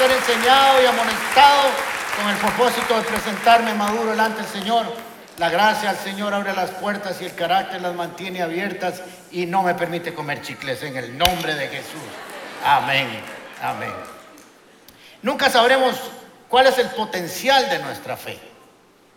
ser enseñado y amonestado con el propósito de presentarme maduro delante del Señor. La gracia al Señor abre las puertas y el carácter las mantiene abiertas y no me permite comer chicles en el nombre de Jesús. Amén, amén. Nunca sabremos cuál es el potencial de nuestra fe,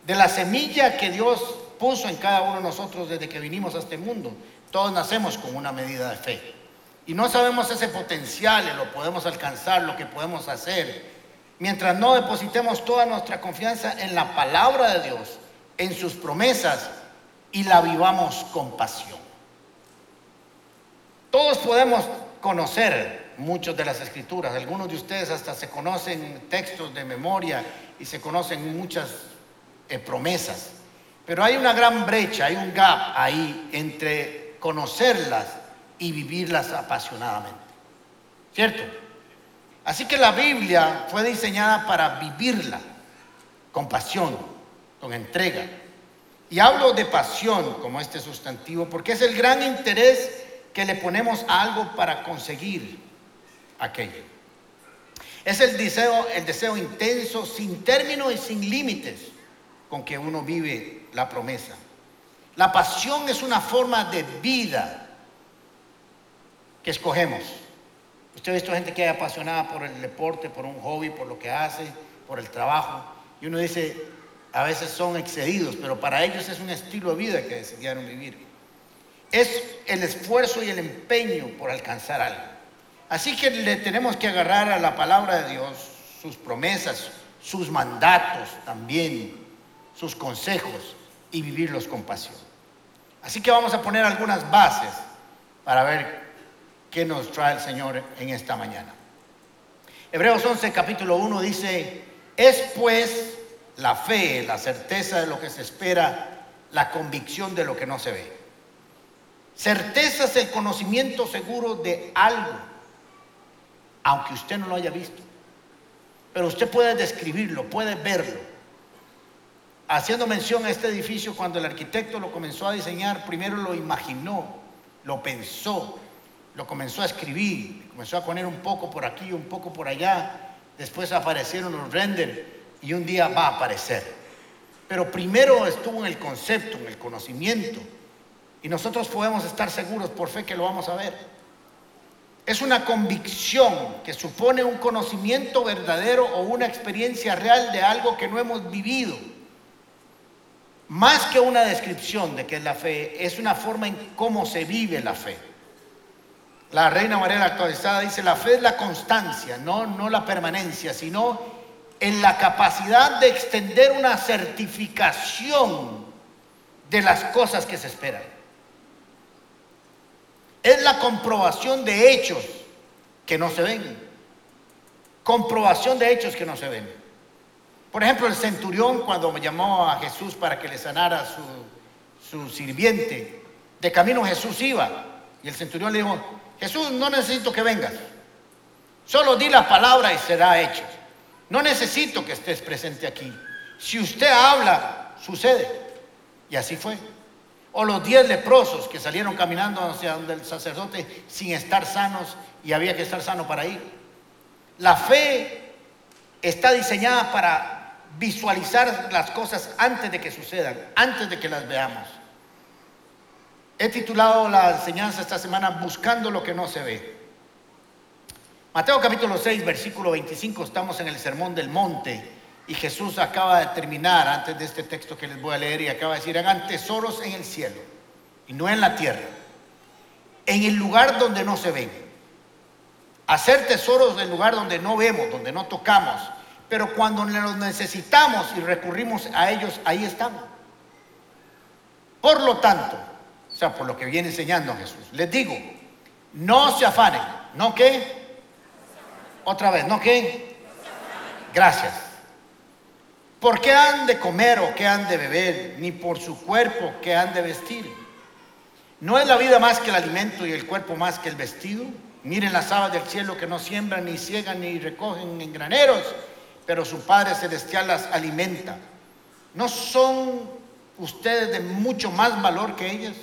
de la semilla que Dios puso en cada uno de nosotros desde que vinimos a este mundo. Todos nacemos con una medida de fe. Y no sabemos ese potencial, lo podemos alcanzar, lo que podemos hacer, mientras no depositemos toda nuestra confianza en la palabra de Dios, en sus promesas y la vivamos con pasión. Todos podemos conocer muchas de las escrituras, algunos de ustedes hasta se conocen textos de memoria y se conocen muchas eh, promesas, pero hay una gran brecha, hay un gap ahí entre conocerlas y vivirlas apasionadamente. ¿Cierto? Así que la Biblia fue diseñada para vivirla con pasión, con entrega. Y hablo de pasión como este sustantivo porque es el gran interés que le ponemos a algo para conseguir aquello. Es el deseo, el deseo intenso, sin término y sin límites, con que uno vive la promesa. La pasión es una forma de vida que escogemos. Usted ha visto gente que es apasionada por el deporte, por un hobby, por lo que hace, por el trabajo. Y uno dice, a veces son excedidos, pero para ellos es un estilo de vida que decidieron vivir. Es el esfuerzo y el empeño por alcanzar algo. Así que le tenemos que agarrar a la palabra de Dios, sus promesas, sus mandatos también, sus consejos y vivirlos con pasión. Así que vamos a poner algunas bases para ver que nos trae el Señor en esta mañana. Hebreos 11, capítulo 1 dice, es pues la fe, la certeza de lo que se espera, la convicción de lo que no se ve. Certeza es el conocimiento seguro de algo, aunque usted no lo haya visto. Pero usted puede describirlo, puede verlo. Haciendo mención a este edificio, cuando el arquitecto lo comenzó a diseñar, primero lo imaginó, lo pensó, lo comenzó a escribir, comenzó a poner un poco por aquí, un poco por allá, después aparecieron los renders y un día va a aparecer. Pero primero estuvo en el concepto, en el conocimiento, y nosotros podemos estar seguros por fe que lo vamos a ver. Es una convicción que supone un conocimiento verdadero o una experiencia real de algo que no hemos vivido. Más que una descripción de qué es la fe, es una forma en cómo se vive la fe. La Reina María actualizada dice, la fe es la constancia, no, no la permanencia, sino en la capacidad de extender una certificación de las cosas que se esperan. Es la comprobación de hechos que no se ven. Comprobación de hechos que no se ven. Por ejemplo, el centurión cuando llamó a Jesús para que le sanara su, su sirviente, de camino Jesús iba y el centurión le dijo, Jesús, no necesito que vengas. Solo di la palabra y será hecho. No necesito que estés presente aquí. Si usted habla, sucede. Y así fue. O los diez leprosos que salieron caminando hacia donde el sacerdote sin estar sanos y había que estar sano para ir. La fe está diseñada para visualizar las cosas antes de que sucedan, antes de que las veamos. He titulado la enseñanza esta semana Buscando lo que no se ve. Mateo capítulo 6, versículo 25, estamos en el Sermón del Monte y Jesús acaba de terminar antes de este texto que les voy a leer y acaba de decir, hagan tesoros en el cielo y no en la tierra, en el lugar donde no se ven. Hacer tesoros en el lugar donde no vemos, donde no tocamos, pero cuando los necesitamos y recurrimos a ellos, ahí estamos. Por lo tanto, o sea, por lo que viene enseñando Jesús. Les digo, no se afanen. ¿No qué? Otra vez, ¿no qué? Gracias. ¿Por qué han de comer o qué han de beber? Ni por su cuerpo qué han de vestir. ¿No es la vida más que el alimento y el cuerpo más que el vestido? Miren las aves del cielo que no siembran, ni ciegan, ni recogen en graneros, pero su Padre Celestial las alimenta. ¿No son ustedes de mucho más valor que ellas?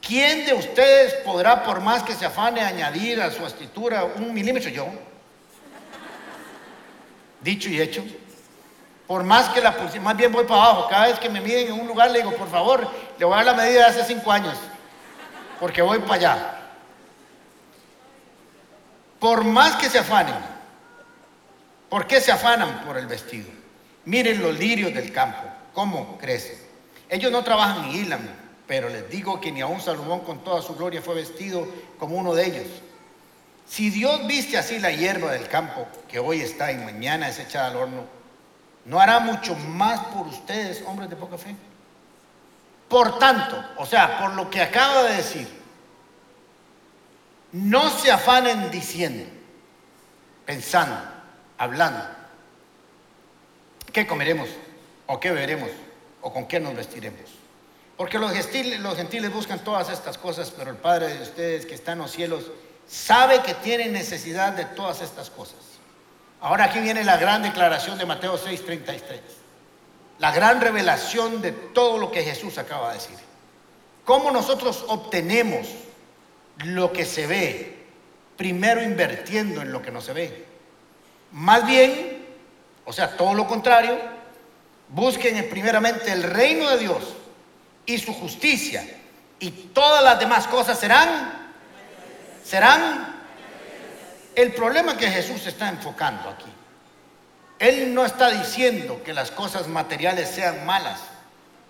¿Quién de ustedes podrá, por más que se afane, añadir a su estitura un milímetro? Yo. Dicho y hecho. Por más que la más bien voy para abajo. Cada vez que me miden en un lugar le digo, por favor, le voy a dar la medida de hace cinco años. Porque voy para allá. Por más que se afanen. ¿Por qué se afanan por el vestido? Miren los lirios del campo, cómo crecen. Ellos no trabajan ni hilan, pero les digo que ni aun Salomón con toda su gloria fue vestido como uno de ellos. Si Dios viste así la hierba del campo, que hoy está y mañana es echada al horno, ¿no hará mucho más por ustedes, hombres de poca fe? Por tanto, o sea, por lo que acaba de decir, no se afanen diciendo, pensando, hablando, ¿qué comeremos? ¿O qué beberemos? ¿O con qué nos vestiremos? Porque los gentiles, buscan todas estas cosas, pero el Padre de ustedes que está en los cielos sabe que tienen necesidad de todas estas cosas. Ahora aquí viene la gran declaración de Mateo 6:33. La gran revelación de todo lo que Jesús acaba de decir. ¿Cómo nosotros obtenemos lo que se ve? Primero invirtiendo en lo que no se ve. Más bien, o sea, todo lo contrario, busquen primeramente el reino de Dios y su justicia y todas las demás cosas serán, serán el problema que Jesús está enfocando aquí. Él no está diciendo que las cosas materiales sean malas,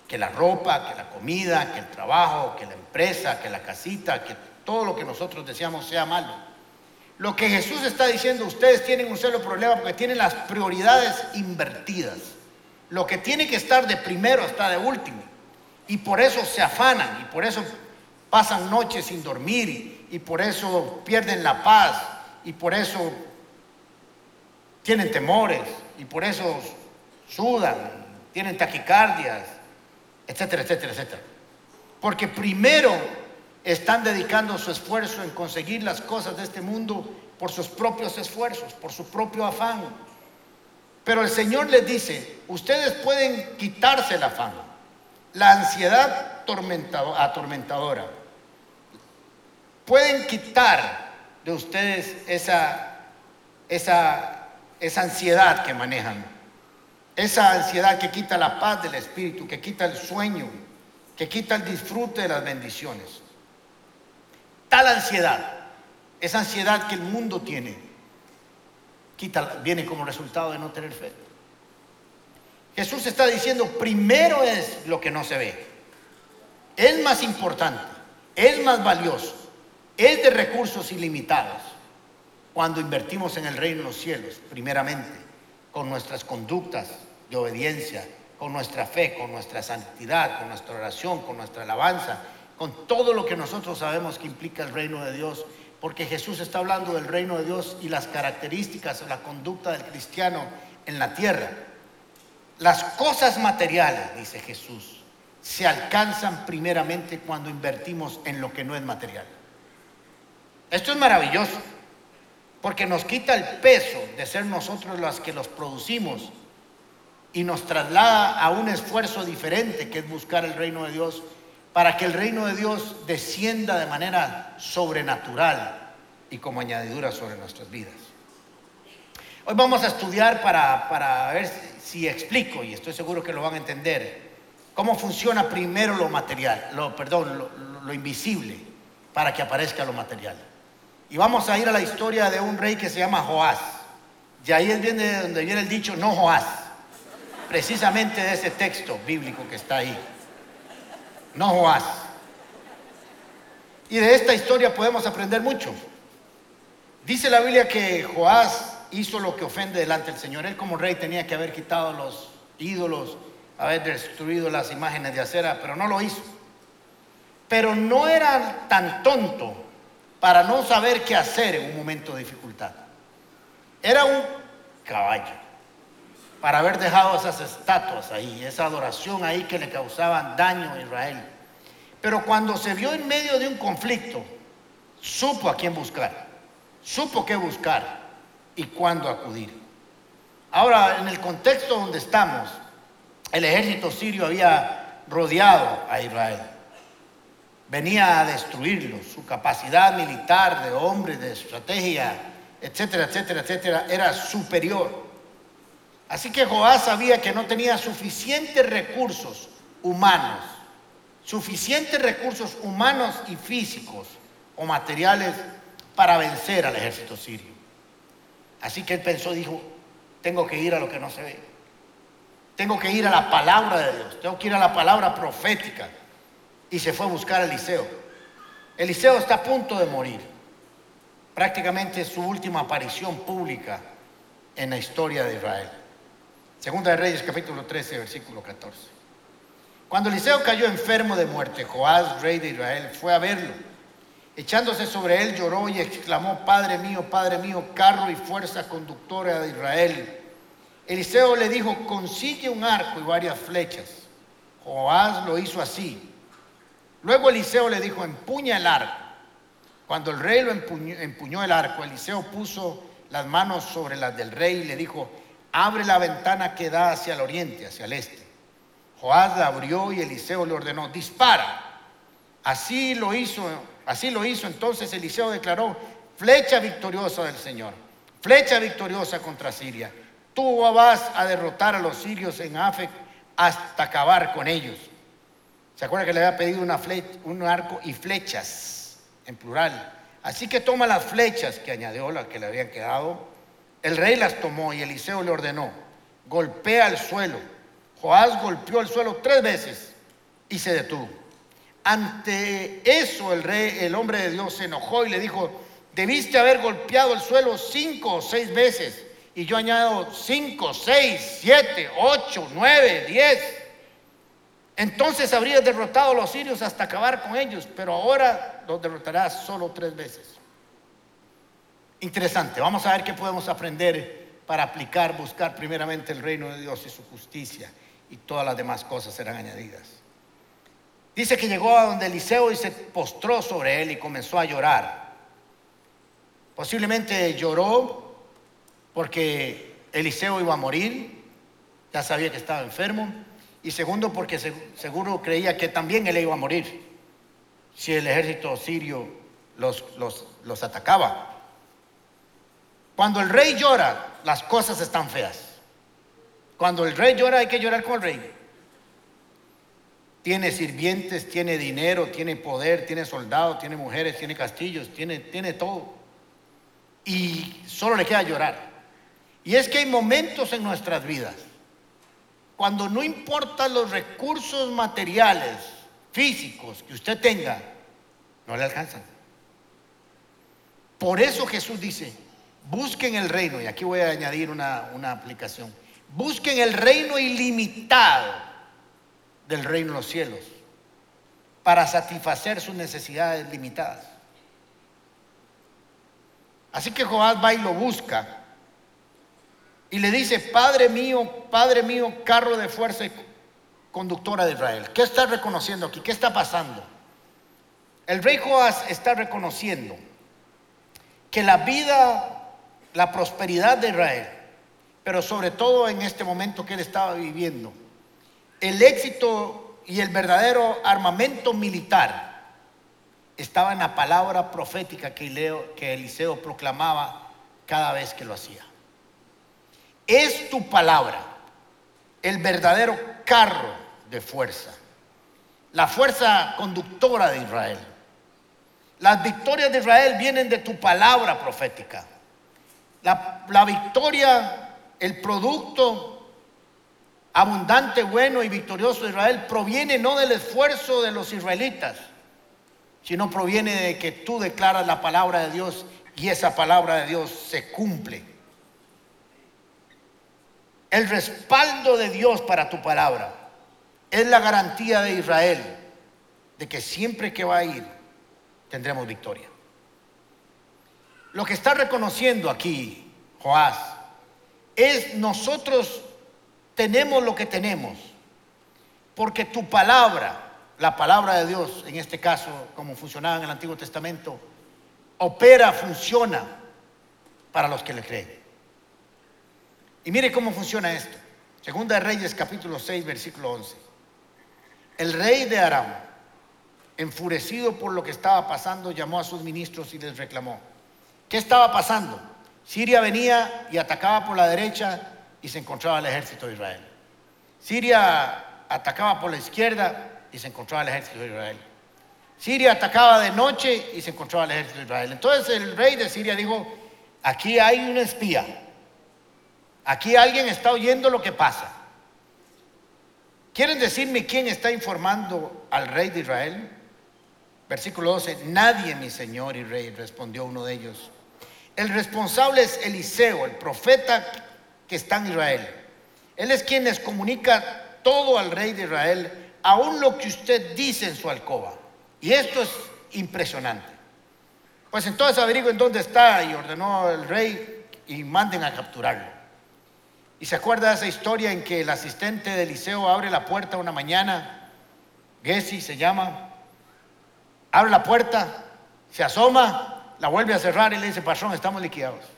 que la ropa, que la comida, que el trabajo, que la empresa, que la casita, que todo lo que nosotros deseamos sea malo. Lo que Jesús está diciendo, ustedes tienen un solo problema porque tienen las prioridades invertidas. Lo que tiene que estar de primero está de último. Y por eso se afanan y por eso pasan noches sin dormir y, por eso pierden la paz y por eso tienen temores y por eso sudan, tienen taquicardias, etcétera, etcétera, etcétera. Porque primero están dedicando su esfuerzo en conseguir las cosas de este mundo por sus propios esfuerzos, por su propio afán. Pero el Señor les dice, ustedes pueden quitarse el afán la ansiedad atormentadora. Pueden quitar de ustedes esa, esa, esa ansiedad que manejan, esa ansiedad que quita la paz del espíritu, que quita el sueño, que quita el disfrute de las bendiciones. Tal ansiedad, esa ansiedad que el mundo tiene, quita, viene como resultado de no tener fe. Jesús está diciendo, primero es lo que no se ve. Es más importante, es más valioso, es de recursos ilimitados cuando invertimos en el reino de los cielos, primeramente, con nuestras conductas de obediencia, con nuestra fe, con nuestra santidad, con nuestra oración, con nuestra alabanza, con todo lo que nosotros sabemos que implica el reino de Dios, porque Jesús está hablando del reino de Dios y las características o la conducta del cristiano en la tierra. Las cosas materiales, dice Jesús, se alcanzan primeramente cuando invertimos en lo que no es material. Esto es maravilloso, porque nos quita el peso de ser nosotros los que los producimos y nos traslada a un esfuerzo diferente que es buscar el reino de Dios para que el reino de Dios descienda de manera sobrenatural y como añadidura sobre nuestras vidas. Hoy vamos a estudiar para, para ver si explico, y estoy seguro que lo van a entender, cómo funciona primero lo material, lo, perdón, lo, invisible, para que aparezca lo material. Y vamos a ir a la historia de un rey que se llama Joás. Y ahí es de donde viene el dicho, no Joás, precisamente de ese texto bíblico que está ahí. No Joás. Y de esta historia podemos aprender mucho. Dice la Biblia que Joás hizo lo que ofende delante del Señor. Él como rey tenía que haber quitado los ídolos, haber destruido las imágenes de acera, pero no lo hizo. Pero no era tan tonto para no saber qué hacer en un momento de dificultad. Era un caballo para haber dejado esas estatuas ahí, esa adoración ahí que le causaban daño a Israel. Pero cuando se vio en medio de un conflicto, supo a quién buscar, supo qué buscar y cuándo acudir. Ahora, en el contexto donde estamos, el ejército sirio había rodeado a Israel. Venía a destruirlo. Su capacidad militar de hombres, de estrategia, etcétera, etcétera, etcétera, era superior. Así que Joás sabía que no tenía suficientes recursos humanos, suficientes recursos humanos y físicos o materiales para vencer al ejército sirio. Así que él pensó, dijo, tengo que ir a lo que no se ve. Tengo que ir a la palabra de Dios, tengo que ir a la palabra profética. Y se fue a buscar a Eliseo. Eliseo está a punto de morir. Prácticamente su última aparición pública en la historia de Israel. Segunda de Reyes capítulo 13, versículo 14. Cuando Eliseo cayó enfermo de muerte, Joás, rey de Israel, fue a verlo. Echándose sobre él lloró y exclamó, Padre mío, Padre mío, carro y fuerza conductora de Israel. Eliseo le dijo, consigue un arco y varias flechas. Joás lo hizo así. Luego Eliseo le dijo, empuña el arco. Cuando el rey lo empuñó, empuñó el arco, Eliseo puso las manos sobre las del rey y le dijo, abre la ventana que da hacia el oriente, hacia el este. Joás la abrió y Eliseo le ordenó, dispara. Así lo hizo, así lo hizo. Entonces Eliseo declaró, flecha victoriosa del Señor, flecha victoriosa contra Siria. Tú vas a derrotar a los sirios en Afec hasta acabar con ellos. ¿Se acuerda que le había pedido un arco y flechas en plural? Así que toma las flechas que añadió, las que le habían quedado, el rey las tomó y Eliseo le ordenó, golpea el suelo. Joás golpeó el suelo tres veces y se detuvo. Ante eso el rey, el hombre de Dios se enojó y le dijo, debiste haber golpeado el suelo cinco o seis veces. Y yo añado cinco, seis, siete, ocho, nueve, diez. Entonces habrías derrotado a los sirios hasta acabar con ellos, pero ahora los derrotarás solo tres veces. Interesante, vamos a ver qué podemos aprender para aplicar, buscar primeramente el reino de Dios y su justicia y todas las demás cosas serán añadidas. Dice que llegó a donde Eliseo y se postró sobre él y comenzó a llorar. Posiblemente lloró porque Eliseo iba a morir, ya sabía que estaba enfermo, y segundo porque seguro creía que también él iba a morir si el ejército sirio los, los, los atacaba. Cuando el rey llora, las cosas están feas. Cuando el rey llora, hay que llorar con el rey. Tiene sirvientes, tiene dinero, tiene poder, tiene soldados, tiene mujeres, tiene castillos, tiene, tiene todo. Y solo le queda llorar. Y es que hay momentos en nuestras vidas cuando no importan los recursos materiales, físicos que usted tenga, no le alcanzan. Por eso Jesús dice, Busquen el reino, y aquí voy a añadir una, aplicación. Busquen el reino ilimitado del reino de los cielos para satisfacer sus necesidades limitadas. Así que Joás va y lo busca y le dice, Padre mío, Padre mío, carro de fuerza y conductora de Israel. ¿Qué está reconociendo aquí? ¿Qué está pasando? El rey Joás está reconociendo que la vida la prosperidad de Israel, pero sobre todo en este momento que él estaba viviendo, el éxito y el verdadero armamento militar estaba en la palabra profética que, que Eliseo proclamaba cada vez que lo hacía. Es tu palabra el verdadero carro de fuerza, la fuerza conductora de Israel. Las victorias de Israel vienen de tu palabra profética. La, victoria, el producto abundante, bueno y victorioso de Israel proviene no del esfuerzo de los israelitas, sino proviene de que tú declaras la palabra de Dios y esa palabra de Dios se cumple. El respaldo de Dios para tu palabra es la garantía de Israel de que siempre que va a ir tendremos victoria. Lo que está reconociendo aquí Joás es nosotros tenemos lo que tenemos, porque tu palabra, la palabra de Dios, en este caso, como funcionaba en el Antiguo Testamento, opera, funciona para los que le creen. Y mire cómo funciona esto. Segunda de Reyes capítulo 6, versículo 11. El rey de Aram, enfurecido por lo que estaba pasando, llamó a sus ministros y les reclamó. ¿Qué estaba pasando? Siria venía y atacaba por la derecha y se encontraba el ejército de Israel. Siria atacaba por la izquierda y se encontraba el ejército de Israel. Siria atacaba de noche y se encontraba el ejército de Israel. Entonces el rey de Siria dijo, aquí hay un espía, aquí alguien está oyendo lo que pasa. ¿Quieren decirme quién está informando al rey de Israel? Versículo 12, nadie, mi señor y rey, respondió uno de ellos. El responsable es Eliseo, el profeta que está en Israel. Él es quien les comunica todo al rey de Israel, aún lo que usted dice en su alcoba. Y esto es impresionante. Pues entonces averigüen dónde está y ordenó el rey y manden a capturarlo. Y se acuerda de esa historia en que el asistente de Eliseo abre la puerta una mañana, Gessi se llama, abre la puerta, se asoma, la vuelve a cerrar y le dice, patrón, estamos liquidados.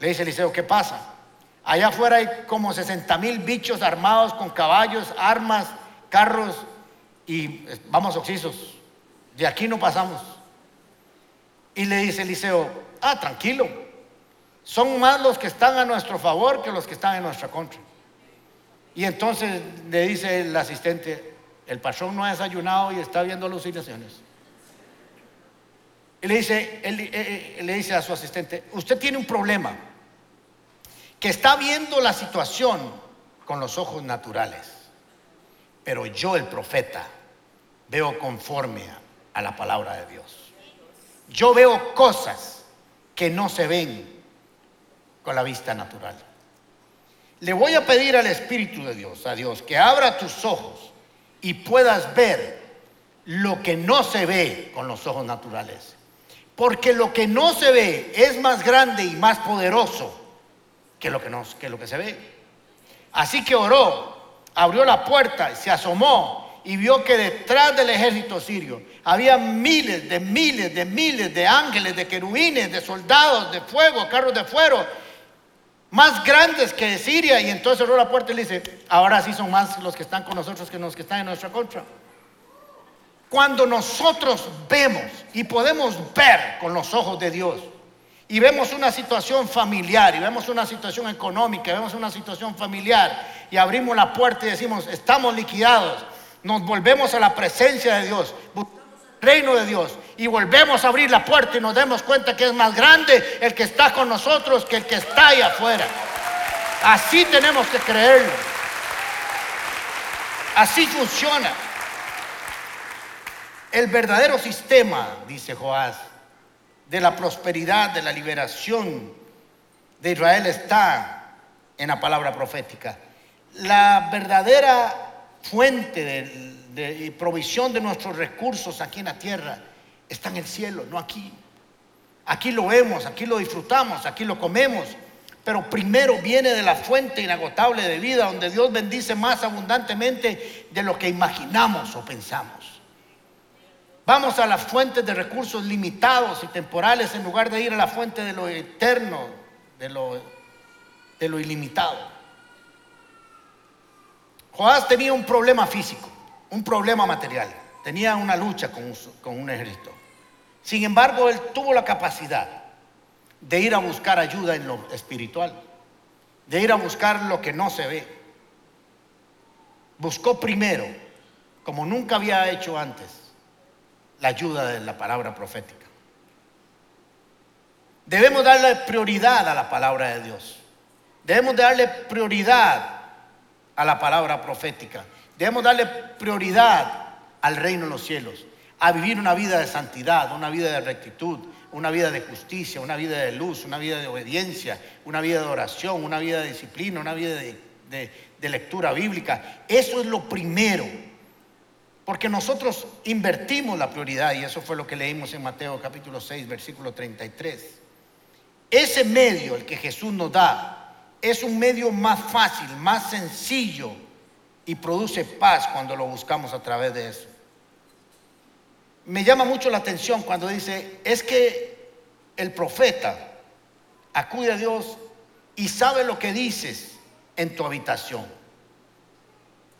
Le dice Eliseo, ¿qué pasa? Allá afuera hay como 60 mil bichos armados con caballos, armas, carros y eh, vamos oxisos. De aquí no pasamos. Y le dice Eliseo, ah, tranquilo. Son más los que están a nuestro favor que los que están en nuestra contra. Y entonces le dice el asistente, el patrón no ha desayunado y está viendo alucinaciones. Y le dice, eh, eh, le dice a su asistente, usted tiene un problema, que está viendo la situación con los ojos naturales, pero yo el profeta veo conforme a la palabra de Dios. Yo veo cosas que no se ven con la vista natural. Le voy a pedir al Espíritu de Dios, a Dios, que abra tus ojos y puedas ver lo que no se ve con los ojos naturales. Porque lo que no se ve es más grande y más poderoso que lo que, se ve. Así que oró, abrió la puerta, se asomó y vio que detrás del ejército sirio había miles de miles de miles de ángeles, de querubines, de soldados, de fuego, carros de fuego más grandes que Siria. Y entonces cerró la puerta y le dice, ahora sí son más los que están con nosotros que los que están en nuestra contra. Cuando nosotros vemos y podemos ver con los ojos de Dios y vemos una situación familiar y vemos una situación económica, y vemos una situación familiar y abrimos la puerta y decimos, estamos liquidados, nos volvemos a la presencia de Dios, reino de Dios y volvemos a abrir la puerta y nos damos cuenta que es más grande el que está con nosotros que el que está ahí afuera. Así tenemos que creerlo. Así funciona. El verdadero sistema, dice Joás, de la prosperidad, de la liberación de Israel está en la palabra profética. La verdadera fuente del de provisión de nuestros recursos aquí en la tierra está en el cielo, no aquí. Aquí lo vemos, aquí lo disfrutamos, aquí lo comemos, pero primero viene de la fuente inagotable de vida, donde Dios bendice más abundantemente de lo que imaginamos o pensamos. Vamos a las fuentes de recursos limitados y temporales en lugar de ir a la fuente de lo eterno, de lo, de lo ilimitado. Joás tenía un problema físico un problema material, tenía una lucha con con un ejército. Sin embargo, él tuvo la capacidad de ir a buscar ayuda en lo espiritual, de ir a buscar lo que no se ve. Buscó primero, como nunca había hecho antes, la ayuda de la palabra profética. Debemos darle prioridad a la palabra de Dios. Debemos darle prioridad a la palabra profética. Debemos darle prioridad al reino de los cielos, a vivir una vida de santidad, una vida de rectitud, una vida de justicia, una vida de luz, una vida de obediencia, una vida de oración, una vida de disciplina, una vida de, lectura bíblica. Eso es lo primero. Porque nosotros invertimos la prioridad y eso fue lo que leímos en Mateo capítulo 6, versículo 33. Ese medio, el que Jesús nos da, es un medio más fácil, más sencillo y produce paz cuando lo buscamos a través de eso. Me llama mucho la atención cuando dice, es que el profeta acude a Dios y sabe lo que dices en tu habitación.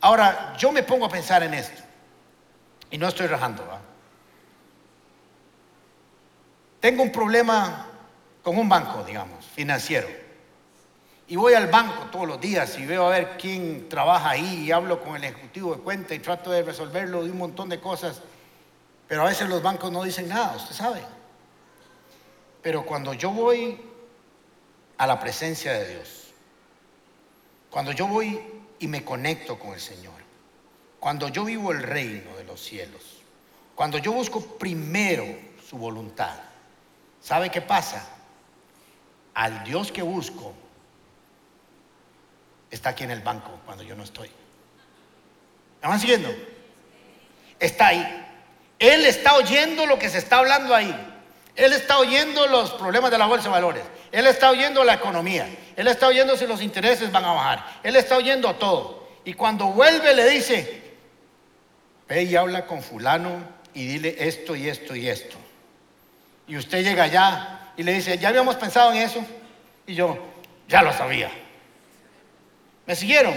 Ahora, yo me pongo a pensar en esto y no estoy rajando. Tengo un problema con un banco, digamos, financiero. Y voy al banco todos los días y veo a ver quién trabaja ahí y hablo con el ejecutivo de cuenta y trato de resolverlo de un montón de cosas. Pero a veces los bancos no dicen nada, usted sabe. Pero cuando yo voy a la presencia de Dios, cuando yo voy y me conecto con el Señor, cuando yo vivo el reino de los cielos, cuando yo busco primero su voluntad, ¿sabe qué pasa? Al Dios que busco está aquí en el banco cuando yo no estoy. ¿Me van siguiendo? Está ahí. Él está oyendo lo que se está hablando ahí. Él está oyendo los problemas de la bolsa de valores. Él está oyendo la economía. Él está oyendo si los intereses van a bajar. Él está oyendo todo. Y cuando vuelve le dice, ve y habla con fulano y dile esto y esto y esto. Y usted llega allá y le dice, ya habíamos pensado en eso. Y yo, ya lo sabía. ¿Me siguieron?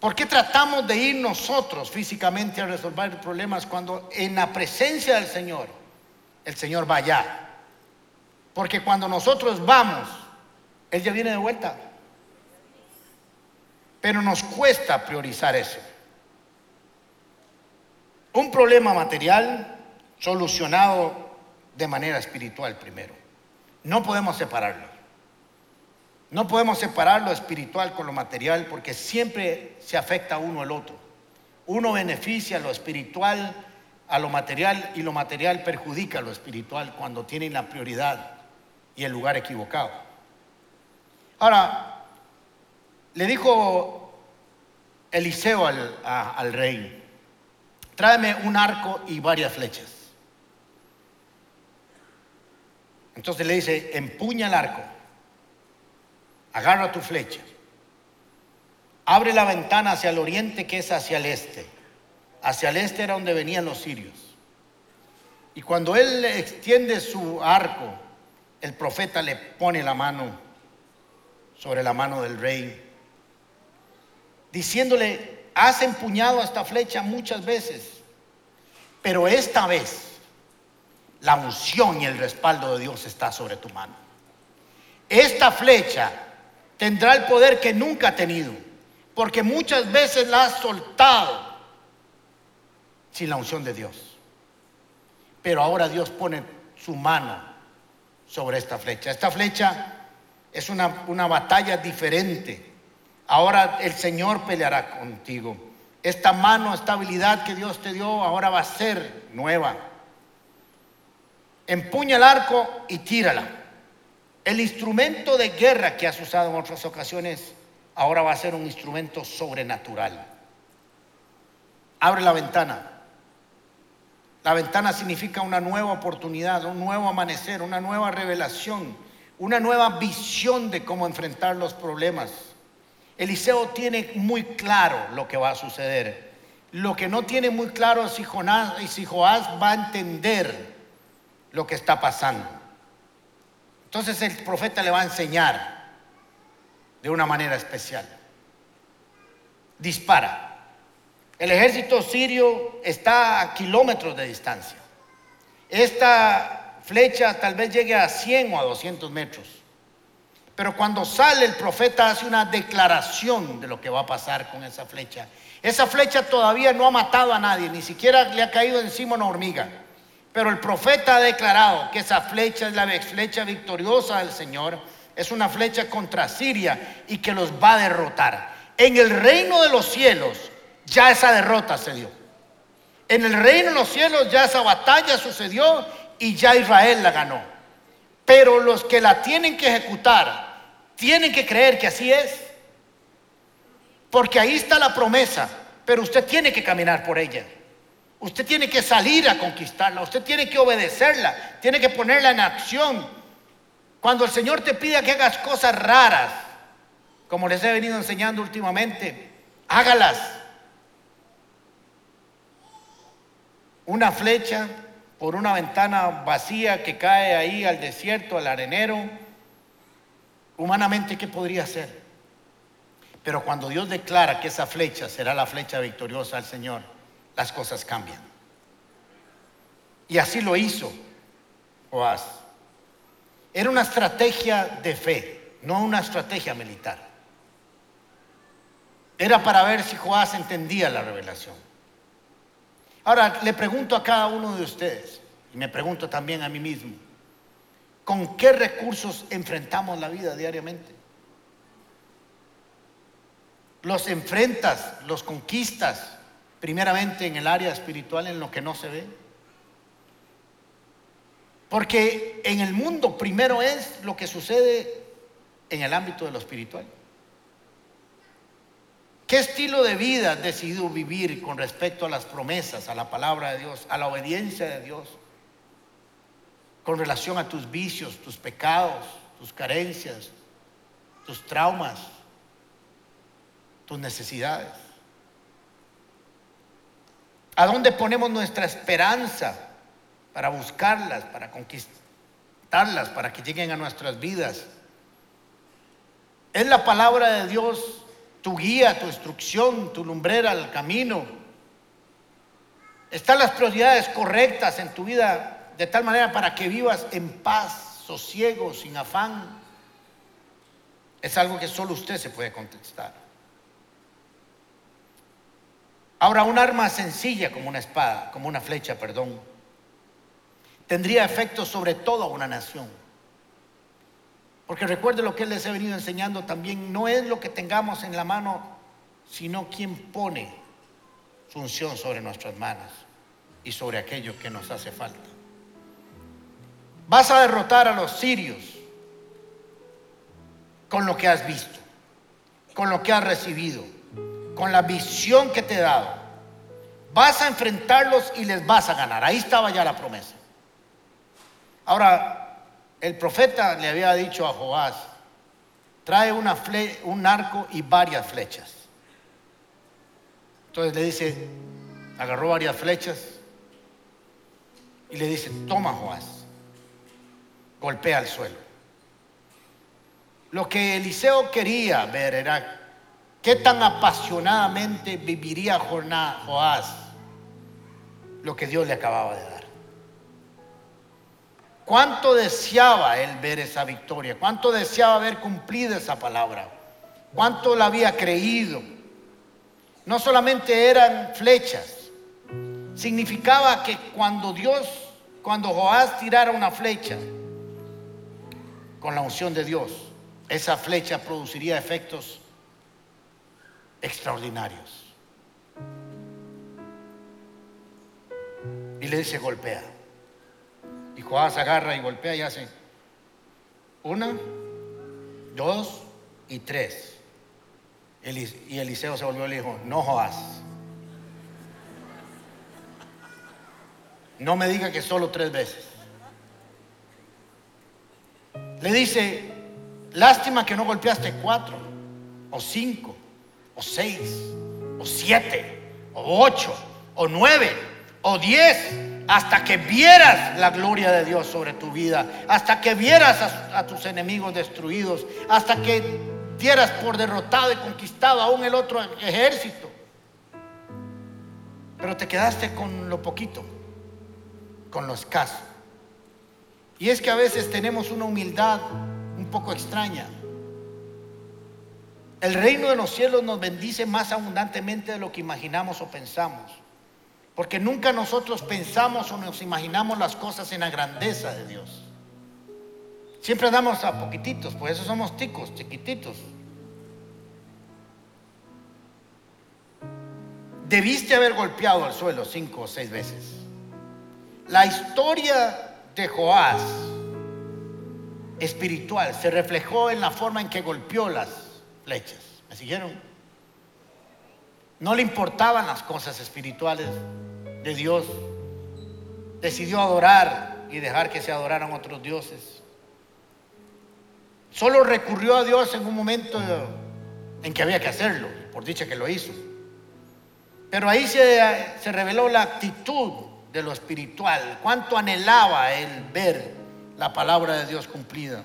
¿Por qué tratamos de ir nosotros físicamente a resolver problemas cuando en la presencia del Señor el Señor va allá? Porque cuando nosotros vamos, Él ya viene de vuelta. Pero nos cuesta priorizar eso. Un problema material solucionado de manera espiritual primero. No podemos separarlo. No podemos separar lo espiritual con lo material porque siempre se afecta uno al otro. Uno beneficia lo espiritual a lo material y lo material perjudica lo espiritual cuando tienen la prioridad y el lugar equivocado. Ahora, le dijo Eliseo al, al rey, tráeme un arco y varias flechas. Entonces le dice, empuña el arco agarra tu flecha, abre la ventana hacia el oriente que es hacia el este. Hacia el este era donde venían los sirios. Y cuando él extiende su arco, el profeta le pone la mano sobre la mano del rey, diciéndole, has empuñado esta flecha muchas veces, pero esta vez la unción y el respaldo de Dios está sobre tu mano. Esta flecha tendrá el poder que nunca ha tenido, porque muchas veces la ha soltado sin la unción de Dios. Pero ahora Dios pone su mano sobre esta flecha. Esta flecha es una, una batalla diferente. Ahora el Señor peleará contigo. Esta mano, esta habilidad que Dios te dio, ahora va a ser nueva. Empuña el arco y tírala. El instrumento de guerra que has usado en otras ocasiones ahora va a ser un instrumento sobrenatural. Abre la ventana. La ventana significa una nueva oportunidad, un nuevo amanecer, una nueva revelación, una nueva visión de cómo enfrentar los problemas. Eliseo tiene muy claro lo que va a suceder. Lo que no tiene muy claro es si, Jonás, si Joás va a entender lo que está pasando. Entonces el profeta le va a enseñar de una manera especial. Dispara. El ejército sirio está a kilómetros de distancia. Esta flecha tal vez llegue a 100 o a 200 metros. Pero cuando sale el profeta hace una declaración de lo que va a pasar con esa flecha. Esa flecha todavía no ha matado a nadie, ni siquiera le ha caído encima una hormiga. Pero el profeta ha declarado que esa flecha es la flecha victoriosa del Señor, es una flecha contra Siria y que los va a derrotar. En el reino de los cielos ya esa derrota se dio. En el reino de los cielos ya esa batalla sucedió y ya Israel la ganó. Pero los que la tienen que ejecutar tienen que creer que así es. Porque ahí está la promesa, pero usted tiene que caminar por ella. Usted tiene que salir a conquistarla, usted tiene que obedecerla, tiene que ponerla en acción. Cuando el Señor te pida que hagas cosas raras, como les he venido enseñando últimamente, hágalas. Una flecha por una ventana vacía que cae ahí al desierto, al arenero, humanamente, ¿qué podría ser? Pero cuando Dios declara que esa flecha será la flecha victoriosa al Señor, las cosas cambian. Y así lo hizo Joás. Era una estrategia de fe. no una estrategia militar. Era para ver si Joás entendía la revelación. Ahora le pregunto a cada uno de ustedes, y me pregunto también a mí mismo, ¿con qué recursos enfrentamos la vida diariamente? ¿Los enfrentas, los conquistas, primeramente en el área espiritual, en lo que no se ve? Porque en el mundo primero es lo que sucede en el ámbito de lo espiritual. ¿Qué estilo de vida has decidido vivir con respecto a las promesas, a la palabra de Dios, a la obediencia de Dios? Con relación a tus vicios, tus pecados, tus carencias, tus traumas, tus necesidades. ¿A dónde ponemos nuestra esperanza para buscarlas, para conquistarlas, para que lleguen a nuestras vidas? Es la palabra de Dios tu guía, tu instrucción, tu lumbrera al camino. Están las prioridades correctas en tu vida de tal manera para que vivas en paz, sosiego, sin afán. Es algo que solo usted se puede contestar. Ahora, un arma sencilla como una espada, como una flecha, perdón, tendría efecto sobre toda una nación. Porque recuerde lo que les ha venido enseñando también, no es lo que tengamos en la mano, sino quien pone su unción sobre nuestras manos y sobre aquello que nos hace falta. Vas a derrotar a los sirios con lo que has visto, con lo que has recibido, con la visión que te he dado. Vas a enfrentarlos y les vas a ganar. Ahí estaba ya la promesa. Ahora, el profeta le había dicho a Joás, trae un arco y varias flechas. Entonces le dice, agarró varias flechas y le dice, toma Joás, golpea el suelo. Lo que Eliseo quería ver era qué tan apasionadamente viviría Joás lo que Dios le acababa de dar. ¿Cuánto deseaba él ver esa victoria? ¿Cuánto deseaba haber cumplido esa palabra? ¿Cuánto la había creído? No solamente eran flechas, significaba que cuando Dios, cuando Joás tirara una flecha con la unción de Dios, esa flecha produciría efectos extraordinarios. Y le dice, golpea. Joás agarra y golpea y hace una, dos y tres. Y Eliseo se volvió y le dijo, no Joás. No me diga que solo tres veces. Le dice, lástima que no golpeaste cuatro, o cinco, o seis, o siete, o ocho, o nueve, o diez hasta que vieras la gloria de Dios sobre tu vida, hasta que vieras a, tus enemigos destruidos, hasta que dieras por derrotado y conquistado aún el otro ejército. Pero te quedaste con lo poquito, con lo escaso. Y es que a veces tenemos una humildad un poco extraña. El reino de los cielos nos bendice más abundantemente de lo que imaginamos o pensamos. Porque nunca nosotros pensamos o nos imaginamos las cosas en la grandeza de Dios. Siempre andamos a poquititos, por eso somos ticos, chiquititos. Debiste haber golpeado al suelo cinco o seis veces. La historia de Joás espiritual se reflejó en la forma en que golpeó las flechas. ¿Me siguieron? No le importaban las cosas espirituales de Dios. Decidió adorar y dejar que se adoraran otros dioses. Solo recurrió a Dios en un momento en que había que hacerlo, por dicha que lo hizo. Pero ahí se, se reveló la actitud de lo espiritual, cuánto anhelaba él ver la palabra de Dios cumplida.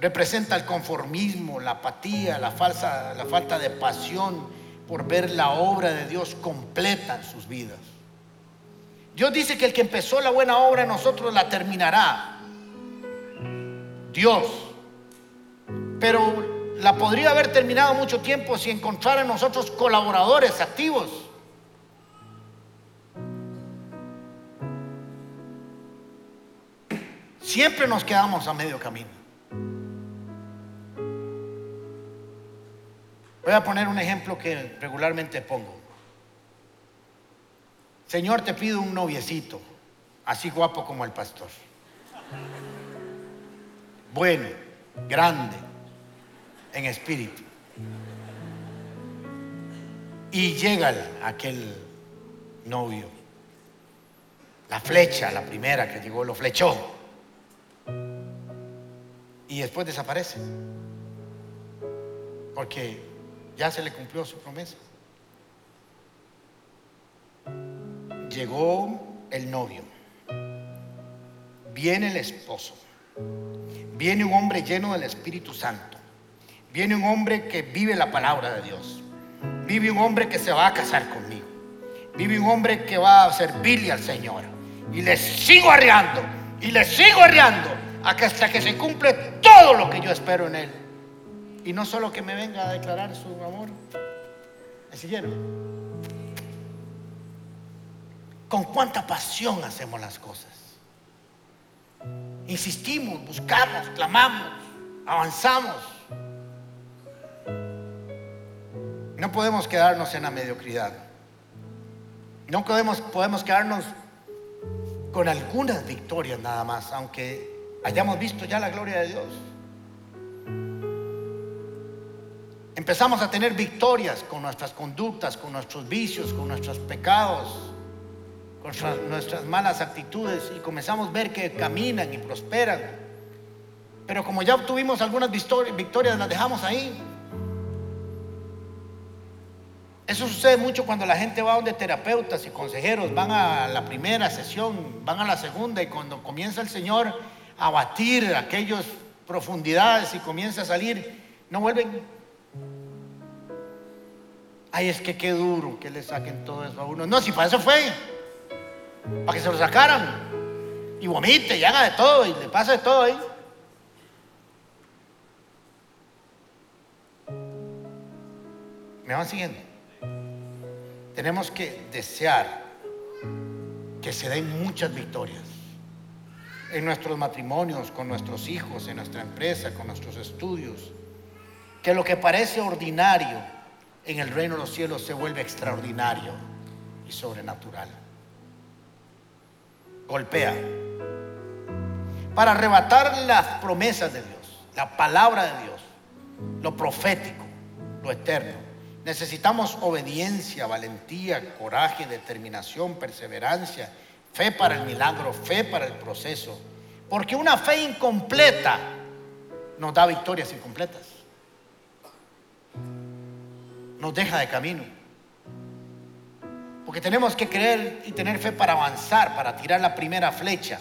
Representa el conformismo, la apatía, la, falsa, la falta de pasión por ver la obra de Dios completa en sus vidas. Dios dice que el que empezó la buena obra en nosotros la terminará. Dios. pero la podría haber terminado mucho tiempo si encontrara en nosotros colaboradores activos. Siempre nos quedamos a medio camino. Voy a poner un ejemplo que regularmente pongo. Señor, te pido un noviecito, así guapo como el pastor. Bueno, grande, en espíritu. Y llega aquel novio. La flecha, la primera que llegó, lo flechó. Y después desaparece. Porque ya se le cumplió su promesa. Llegó el novio. Viene el esposo. Viene un hombre lleno del Espíritu Santo. Viene un hombre que vive la palabra de Dios. Vive un hombre que se va a casar conmigo. Vive un hombre que va a servirle al Señor. Y le sigo arreando. Y le sigo arreando. Hasta que se cumple todo lo que yo espero en él. Y no solo que me venga a declarar su amor. ¿Me siguieron? con cuánta pasión hacemos las cosas. Insistimos, buscamos, clamamos, avanzamos. No podemos quedarnos en la mediocridad. No podemos, podemos quedarnos con algunas victorias nada más, aunque hayamos visto ya la gloria de Dios. Empezamos a tener victorias con nuestras conductas, con nuestros vicios, con nuestros pecados con nuestras malas actitudes y comenzamos a ver que caminan y prosperan. Pero como ya obtuvimos algunas victorias, las dejamos ahí. Eso sucede mucho cuando la gente va donde terapeutas y consejeros, van a la primera sesión, van a la segunda y cuando comienza el Señor a batir aquellas profundidades y comienza a salir, no vuelven. Ay, es que qué duro que le saquen todo eso a uno. No, si para eso fue para que se lo sacaran. Y vomite y haga de todo y le pasa de todo ahí. ¿Me van siguiendo? Tenemos que desear que se den muchas victorias en nuestros matrimonios, con nuestros hijos, en nuestra empresa, con nuestros estudios. Que lo que parece ordinario en el reino de los cielos se vuelve extraordinario y sobrenatural golpea. Para arrebatar las promesas de Dios, la palabra de Dios, lo profético, lo eterno. Necesitamos obediencia, valentía, coraje, determinación, perseverancia, fe para el milagro, fe para el proceso. Porque una fe incompleta nos da victorias incompletas. Nos deja de camino. Porque tenemos que creer y tener fe para avanzar, para tirar la primera flecha.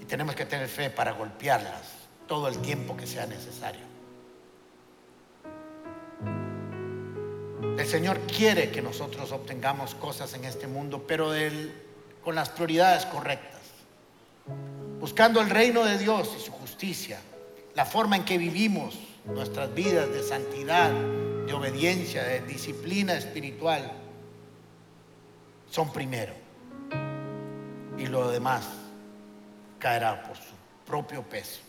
Y tenemos que tener fe para golpearlas todo el tiempo que sea necesario. El Señor quiere que nosotros obtengamos cosas en este mundo, pero con las prioridades correctas. Buscando el reino de Dios y su justicia, la forma en que vivimos nuestras vidas de santidad, de obediencia, de disciplina espiritual son primero. Y lo demás caerá por su propio peso.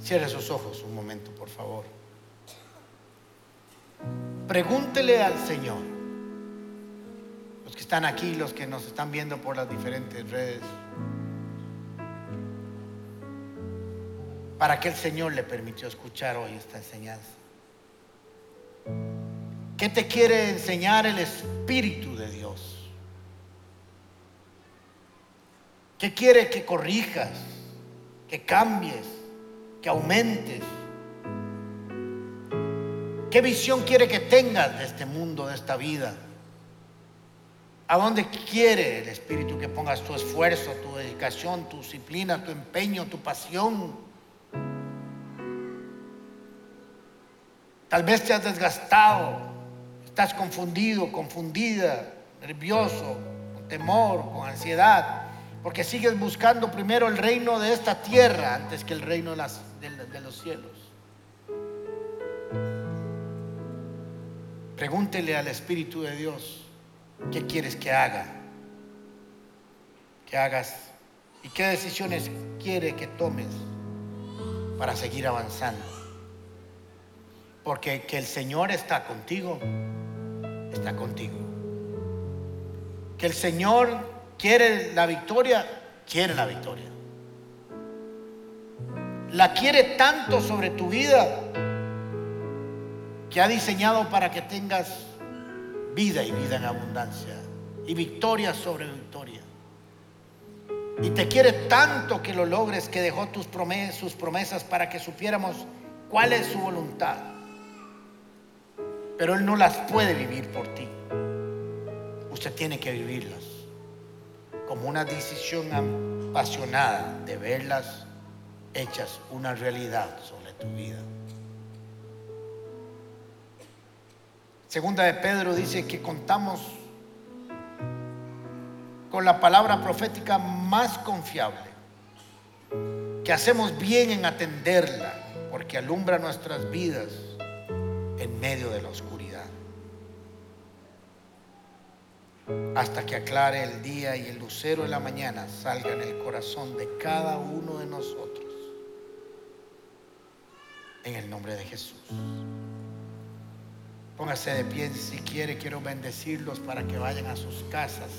Cierre sus ojos un momento, por favor. Pregúntele al Señor, los que están aquí, los que nos están viendo por las diferentes redes, para que el Señor le permitió escuchar hoy esta enseñanza. ¿Qué te quiere enseñar el Espíritu de Dios? ¿Qué quiere que corrijas, que cambies, que aumentes? ¿Qué visión quiere que tengas de este mundo, de esta vida? ¿A dónde quiere el Espíritu que pongas tu esfuerzo, tu dedicación, tu disciplina, tu empeño, tu pasión? Tal vez te has desgastado Estás confundido, confundida, nervioso, con temor, con ansiedad, porque sigues buscando primero el reino de esta tierra antes que el reino de los cielos. Pregúntele al Espíritu de Dios, ¿qué quieres que haga? Que hagas y qué decisiones quiere que tomes para seguir avanzando. Porque que el Señor está contigo, está contigo. Que el Señor quiere la victoria, quiere la victoria. La quiere tanto sobre tu vida que ha diseñado para que tengas vida y vida en abundancia y victoria sobre victoria. Y te quiere tanto que lo logres que dejó tus sus promesas para que supiéramos cuál es su voluntad. Pero Él no las puede vivir por ti. Usted tiene que vivirlas como una decisión apasionada de verlas hechas una realidad sobre tu vida. Segunda de Pedro dice que contamos con la palabra profética más confiable, que hacemos bien en atenderla, porque alumbra nuestras vidas en medio de la oscuridad, hasta que aclare el día y el lucero de la mañana salga en el corazón de cada uno de nosotros. En el nombre de Jesús. Póngase de pie si quiere, quiero bendecirlos para que vayan a sus casas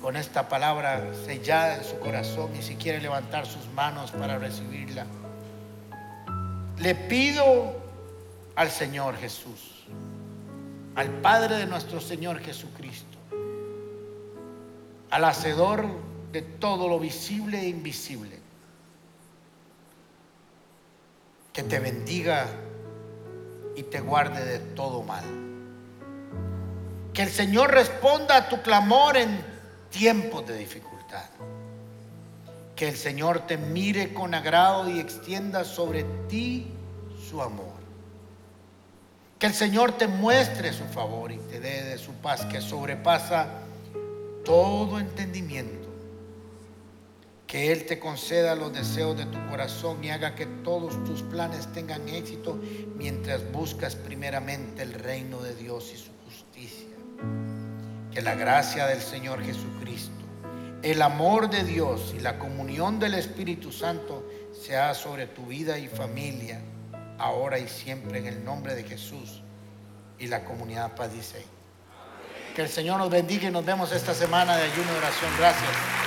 con esta palabra sellada en su corazón y si quiere levantar sus manos para recibirla. Le pido al Señor Jesús, al Padre de nuestro Señor Jesucristo, al Hacedor de todo lo visible e invisible, que te bendiga y te guarde de todo mal. Que el Señor responda a tu clamor en tiempos de dificultad. Que el Señor te mire con agrado y extienda sobre ti su amor. Que el Señor te muestre su favor y te dé de su paz que sobrepasa todo entendimiento que Él te conceda los deseos de tu corazón y haga que todos tus planes tengan éxito mientras buscas primeramente el reino de Dios y su justicia. Que la gracia del Señor Jesucristo, el amor de Dios y la comunión del Espíritu Santo sea sobre tu vida y familia, ahora y siempre en el nombre de Jesús y la comunidad Paz dice. Que el Señor nos bendiga y nos vemos esta semana de ayuno y oración. Gracias.